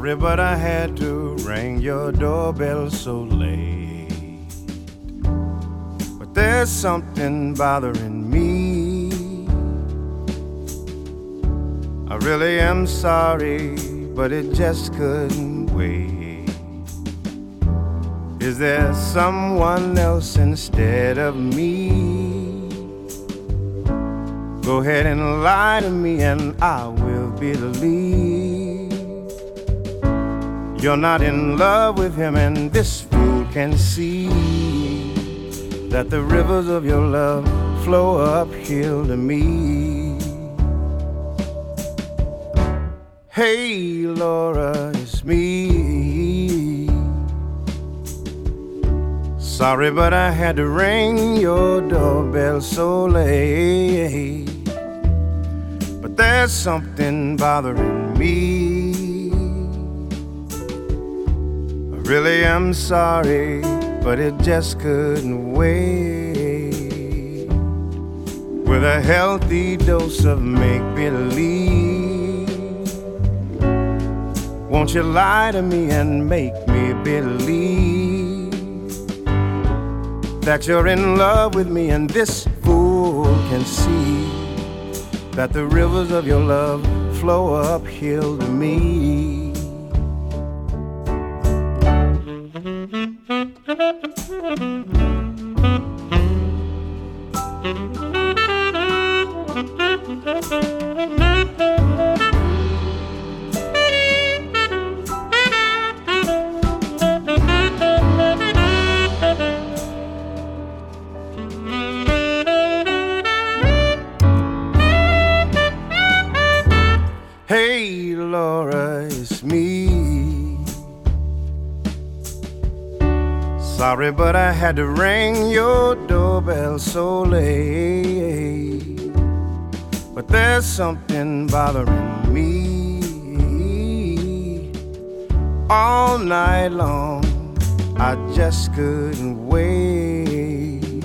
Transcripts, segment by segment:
Sorry, but I had to ring your doorbell so late. But there's something bothering me. I really am sorry, but it just couldn't wait. Is there someone else instead of me? Go ahead and lie to me, and I will believe you're not in love with him, and this fool can see that the rivers of your love flow uphill to me. Hey, Laura, it's me. Sorry, but I had to ring your doorbell so late. But there's something bothering me. Really I'm sorry, but it just couldn't wait. With a healthy dose of make believe. Won't you lie to me and make me believe that you're in love with me and this fool can see that the rivers of your love flow uphill to me. To ring your doorbell so late. But there's something bothering me. All night long, I just couldn't wait.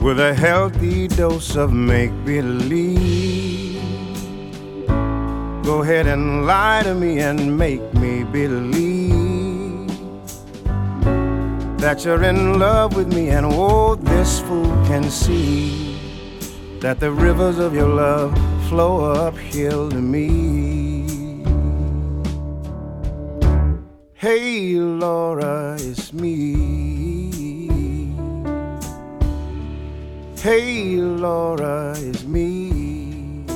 With a healthy dose of make believe. Go ahead and lie to me and make me believe that you're in love with me, and oh, this fool can see that the rivers of your love flow uphill to me. Hey, Laura, it's me. Hey, Laura, it's me.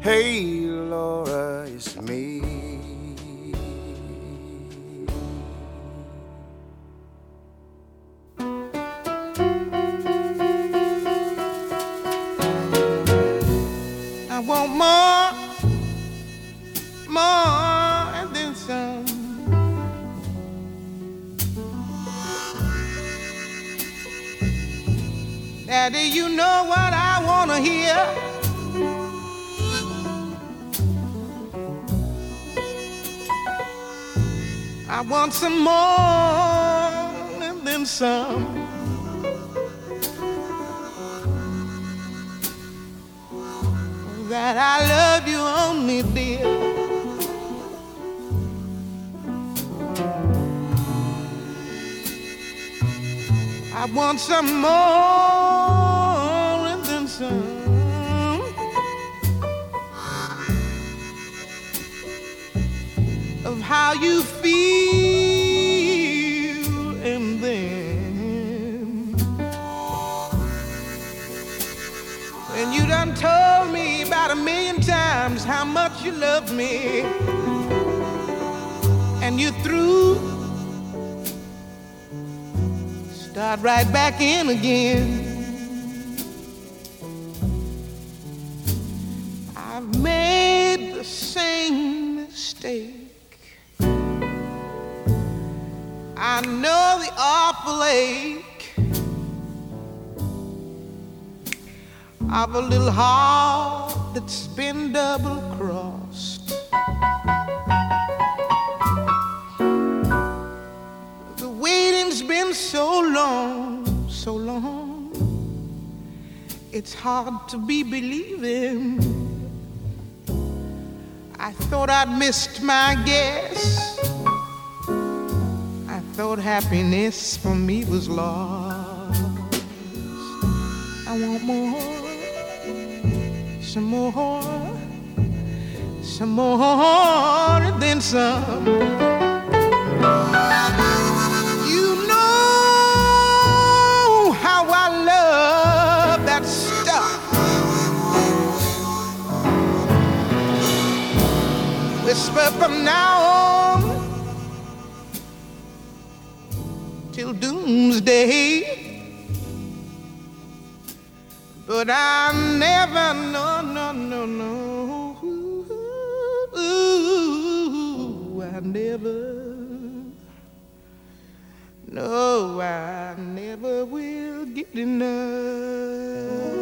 Hey, Laura, it's me. Want some more back in again. It's hard to be believing. I thought I'd missed my guess. I thought happiness for me was lost. I want more, some more, some more than some. Whisper from now on till doomsday. But I never, no, no, no, no. Ooh, I never, no, I never will get enough.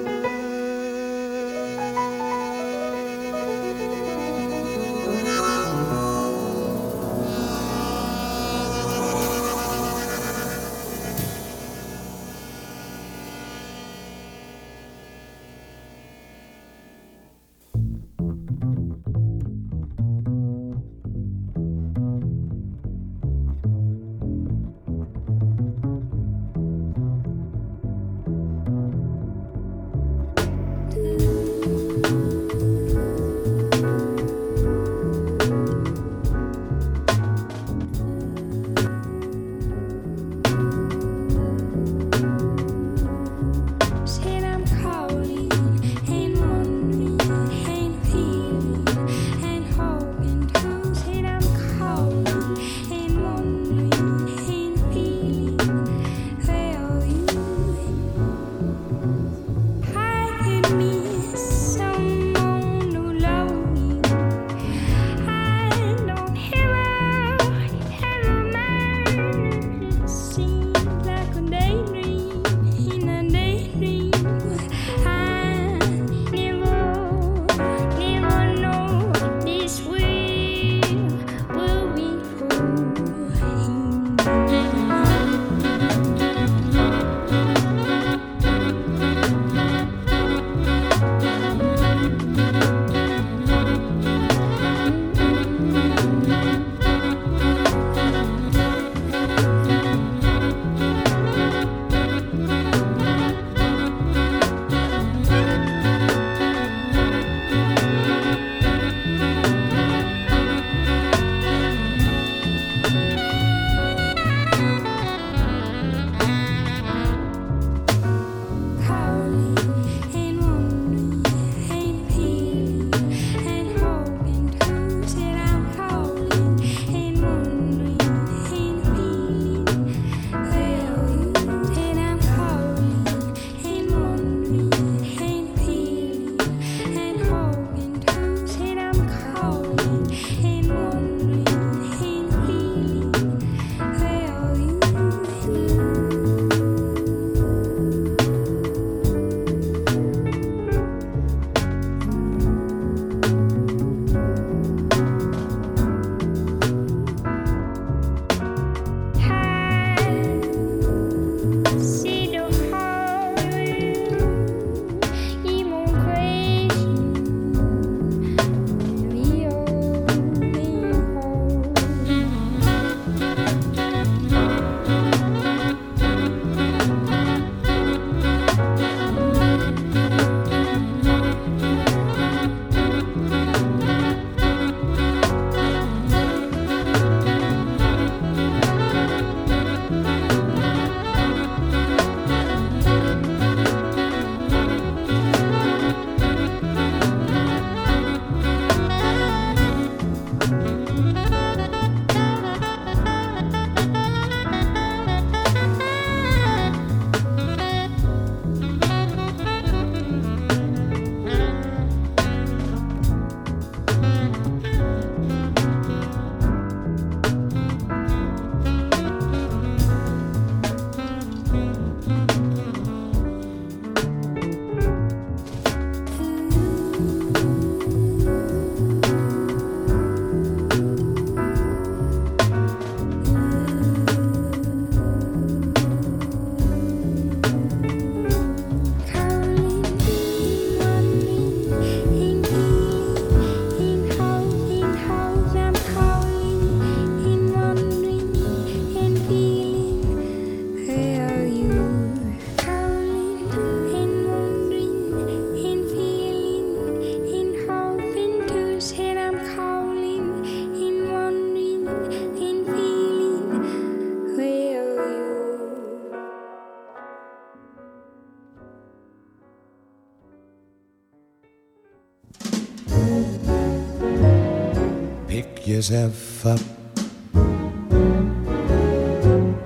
Pick yourself up.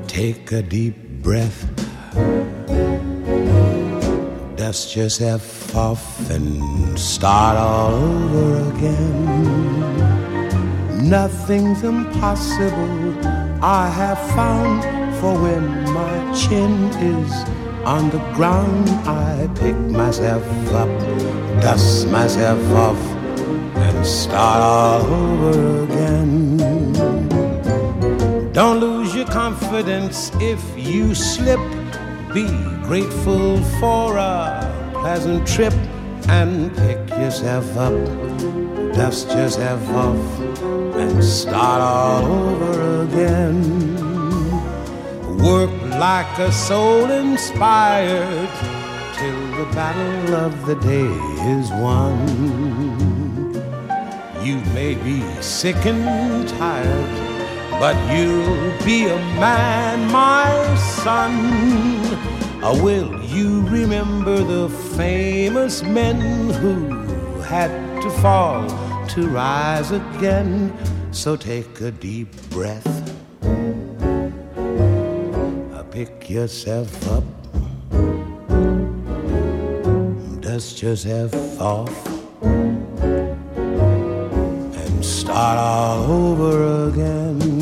Take a deep breath. Dust yourself off and start all over again. Nothing's impossible, I have found, for when my chin is on the ground, I pick myself up, dust myself off, start all over again. Don't lose your confidence if you slip. Be grateful for a pleasant trip and pick yourself up, dust yourself off, and start all over again. Work like a soul inspired till the battle of the day is won. You may be sick and tired, but you'll be a man, my son. Or will you remember the famous men who had to fall to rise again? So take a deep breath uh, pick yourself up, dust yourself off, all over again.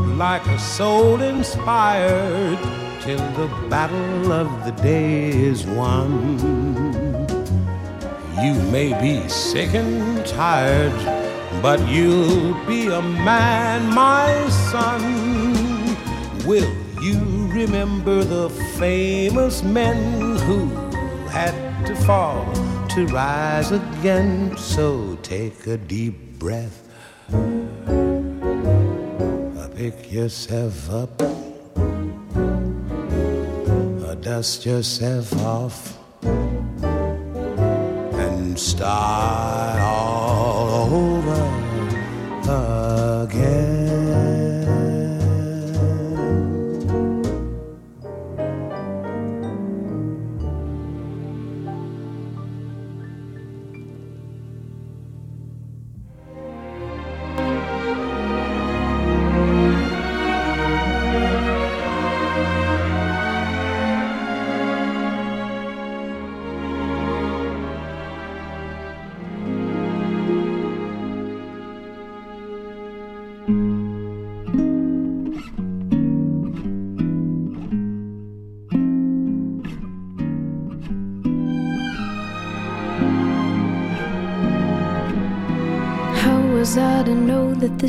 Like a soul inspired till the battle of the day is won. You may be sick and tired, but you'll be a man, my son. Will you remember the famous men who had to fall to rise again? So take a deep breath pick yourself up, or dust yourself off, and start all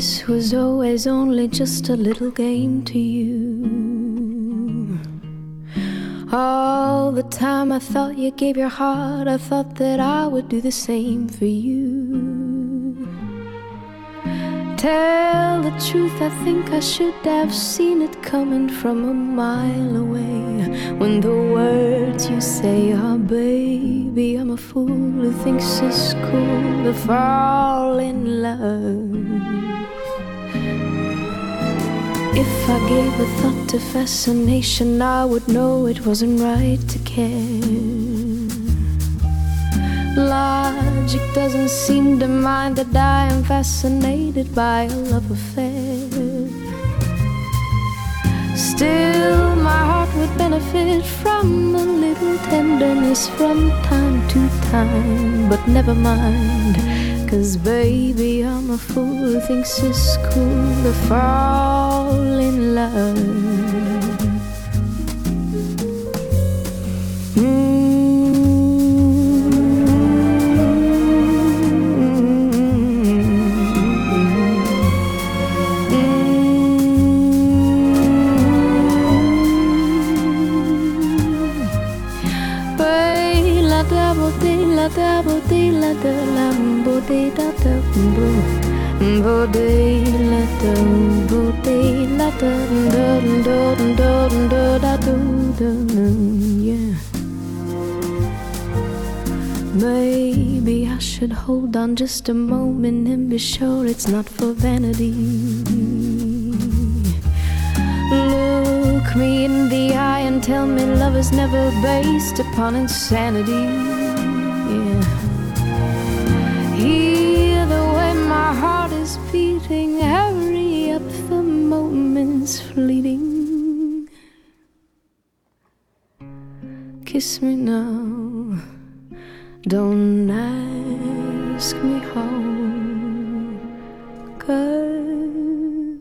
this was always only just a little game to you. All the time I thought you gave your heart, I thought that I would do the same for you. Tell the truth, I think I should have seen it coming from a mile away. When the words you say are, baby, I'm a fool who thinks it's cool to fall in love. If I gave a thought to fascination, I would know it wasn't right to care. Logic doesn't seem to mind that I am fascinated by a love affair. Still, my heart would benefit from a little tenderness from time to time, but never mind. Cause baby, I'm a fool who thinks it's cool to fall in love. double D, la double D, la double Da da la da la da da da da da da da da Maybe I should hold on just a moment and be sure it's not for vanity. Look me in the eye and tell me love is never based upon insanity. defeating every up the moment's fleeting. Kiss me now, don't ask me how. Cause,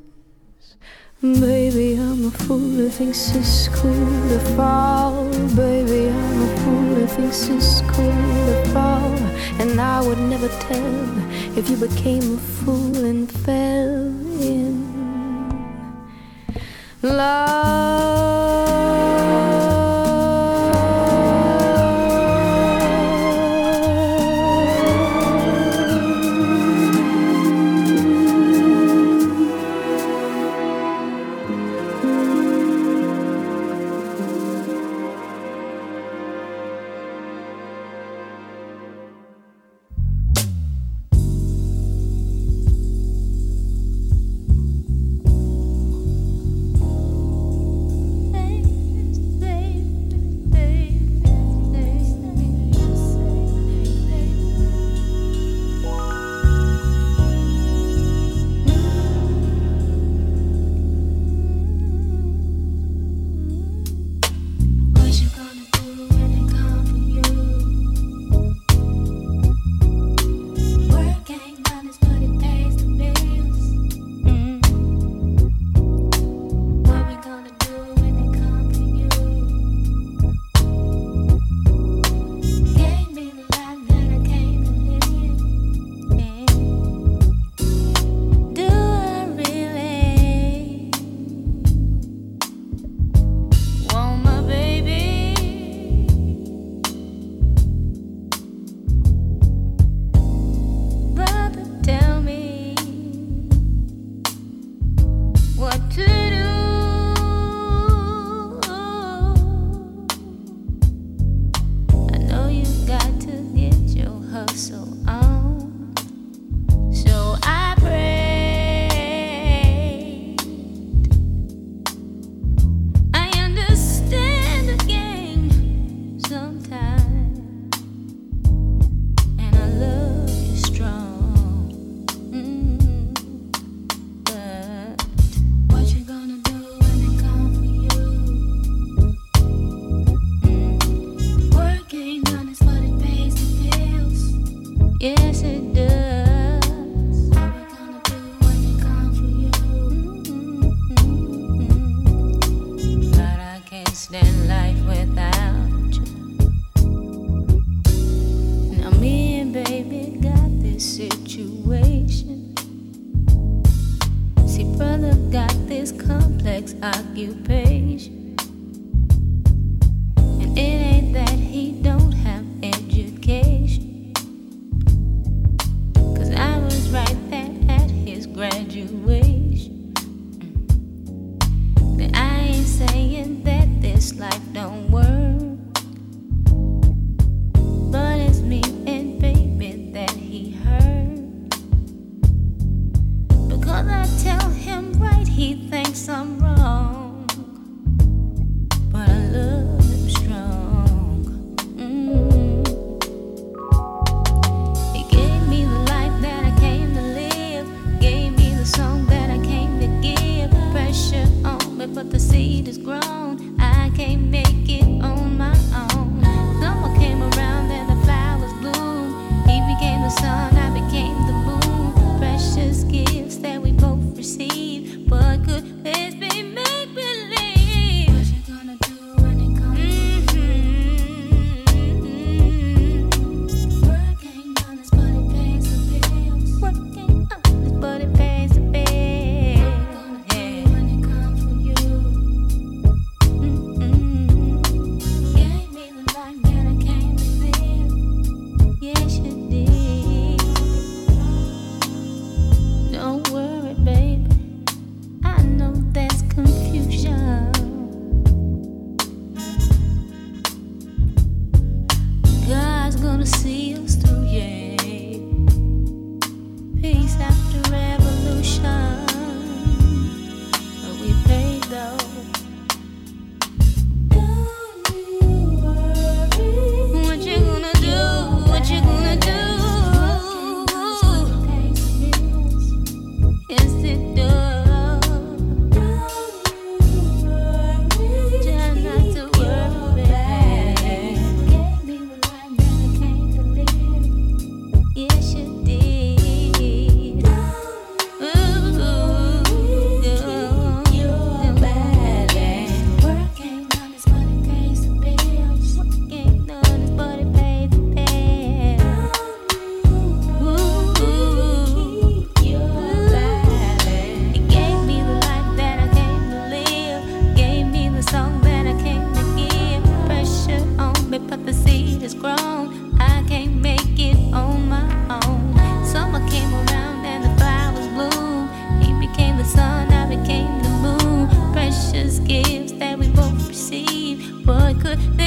baby, I'm a fool who thinks it's cool to fall. Baby, I'm a fool who thinks it's cool to fall. And I would never tell if you became a fool and fell in love. the sun. Drive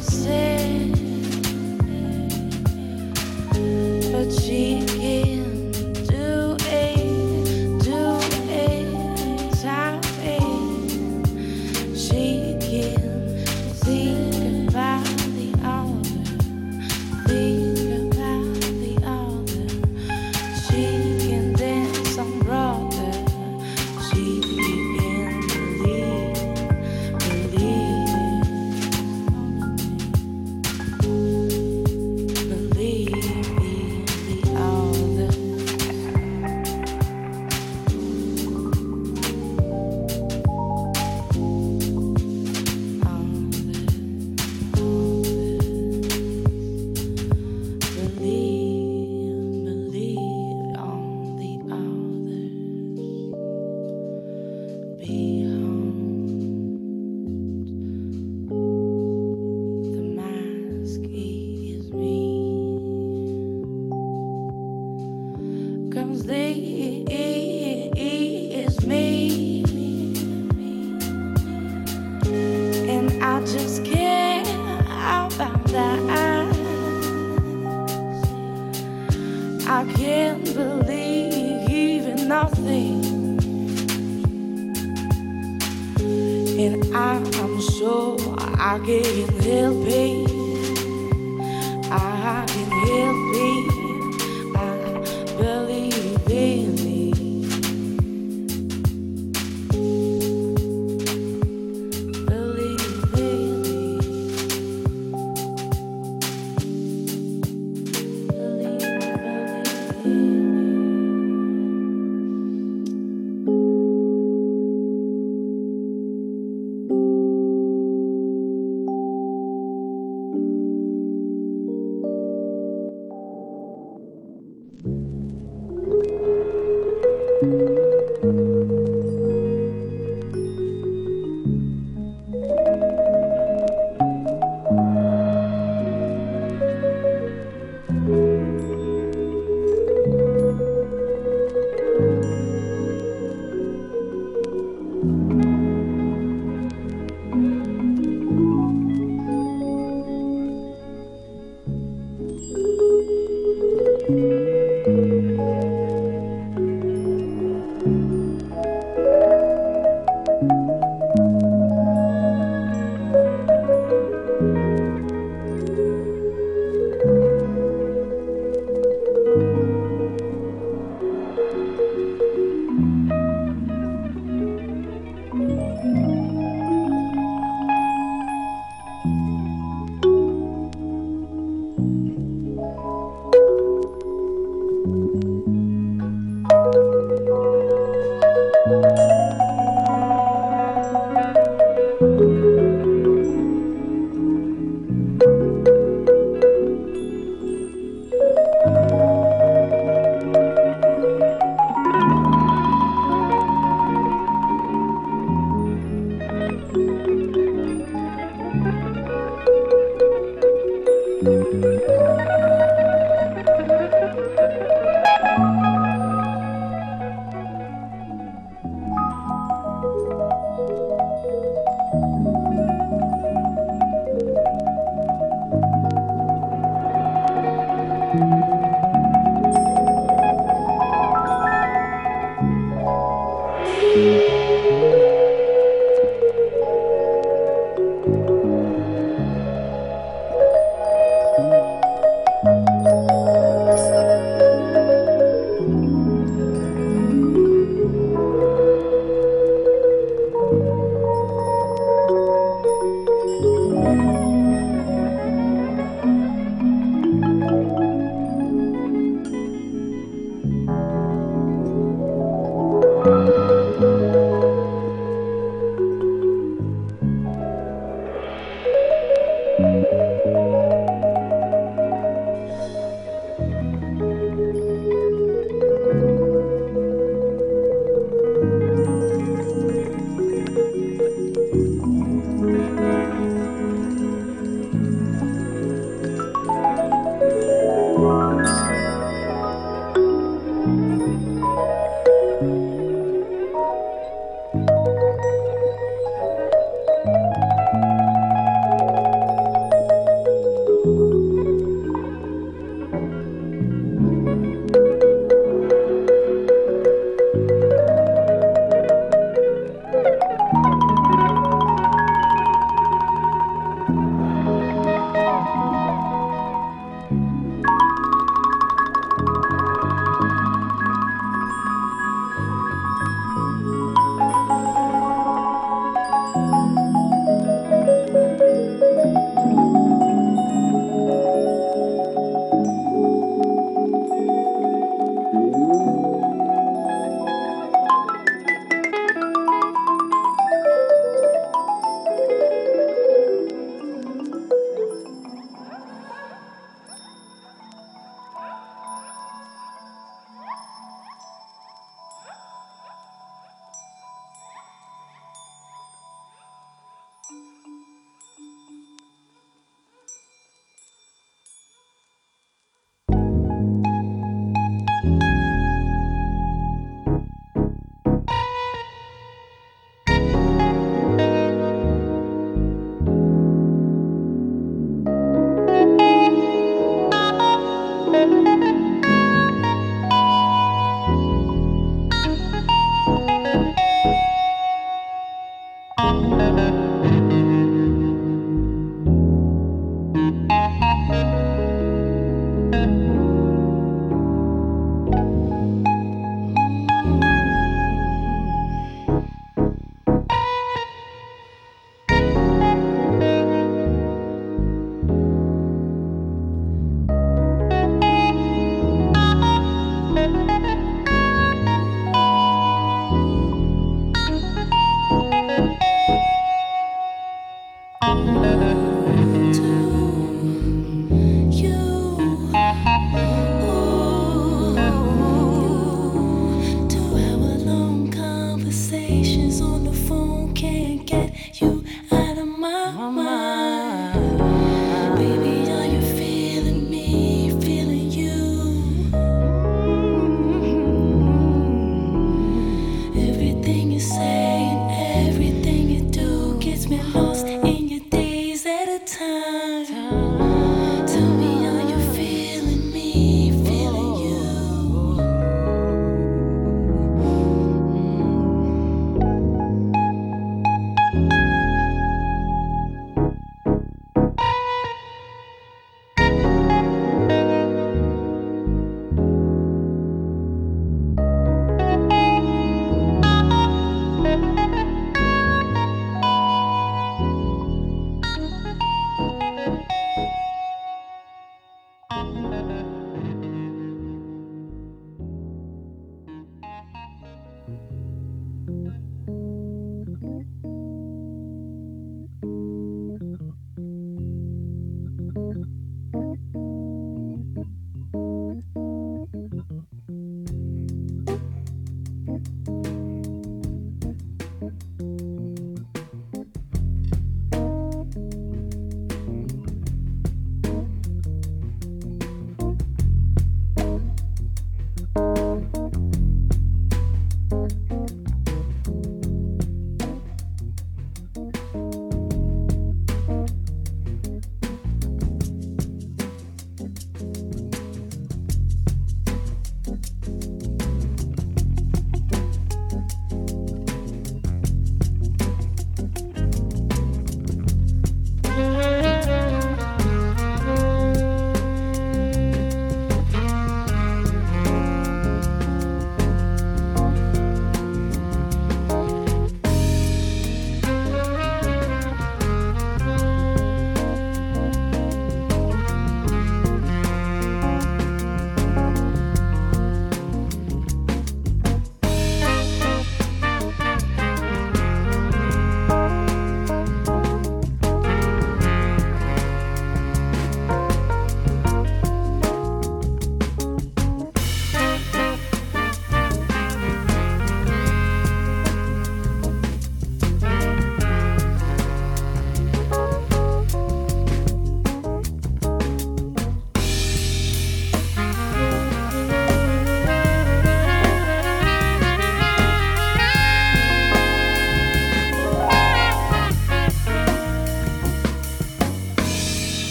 succès.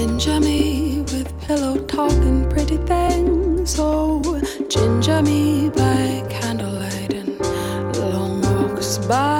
Ginger me with pillow talk and pretty things. Oh, ginger me by candlelight and long walks by.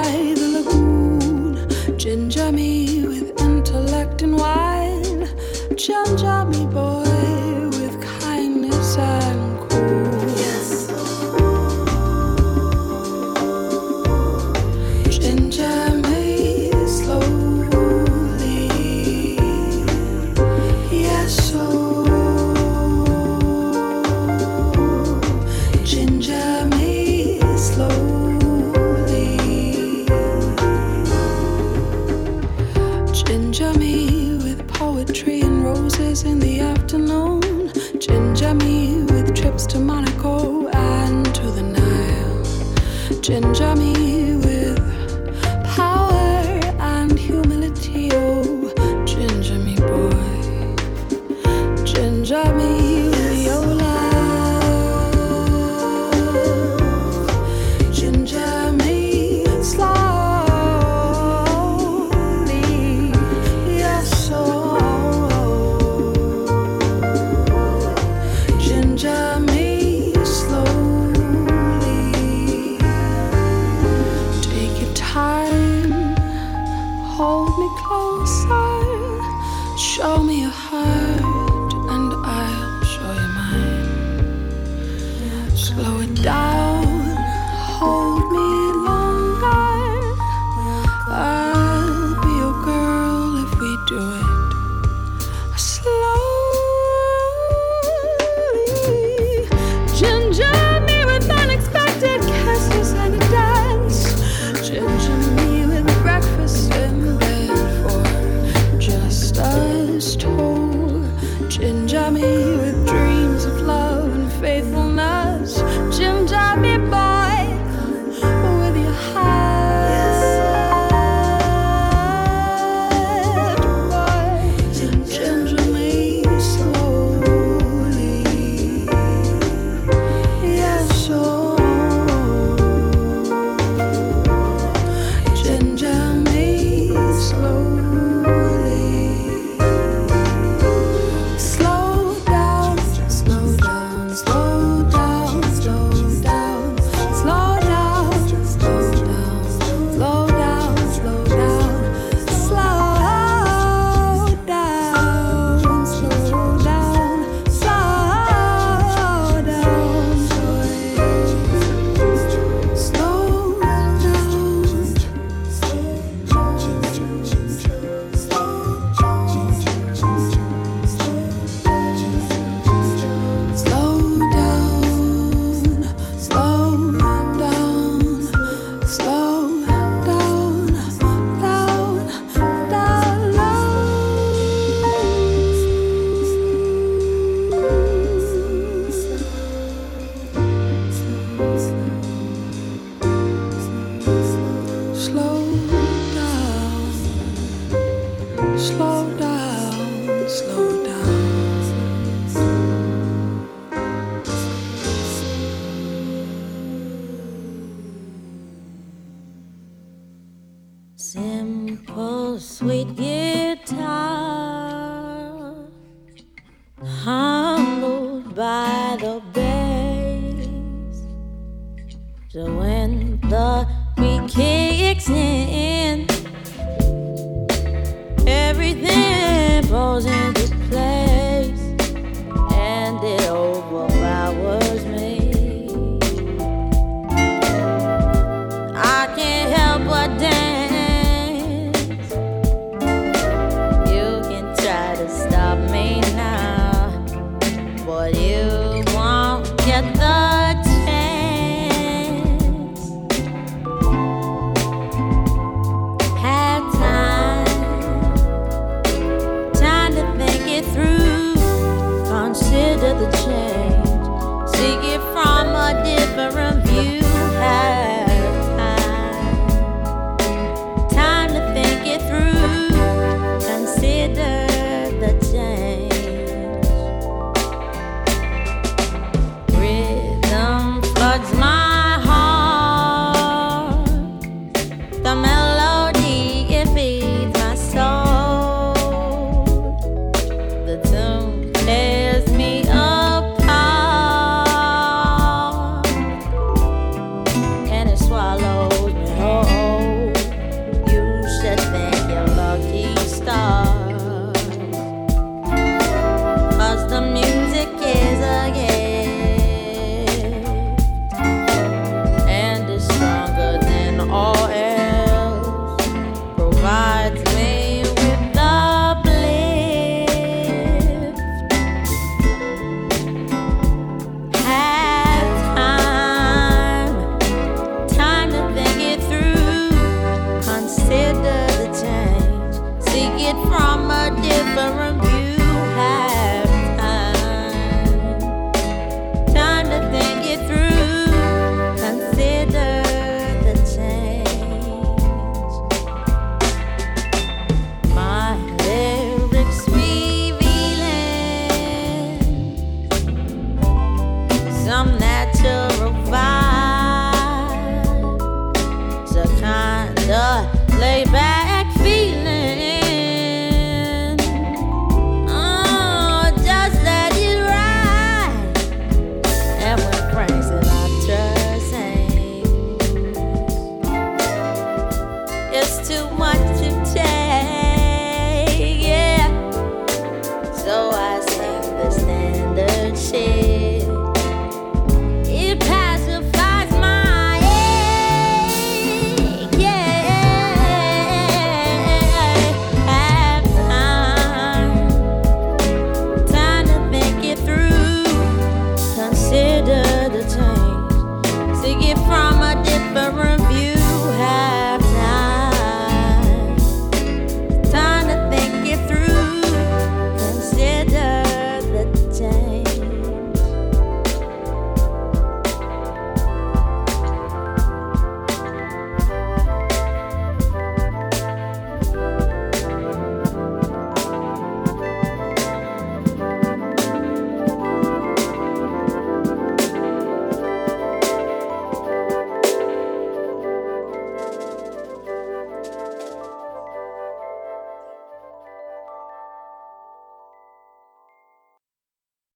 心。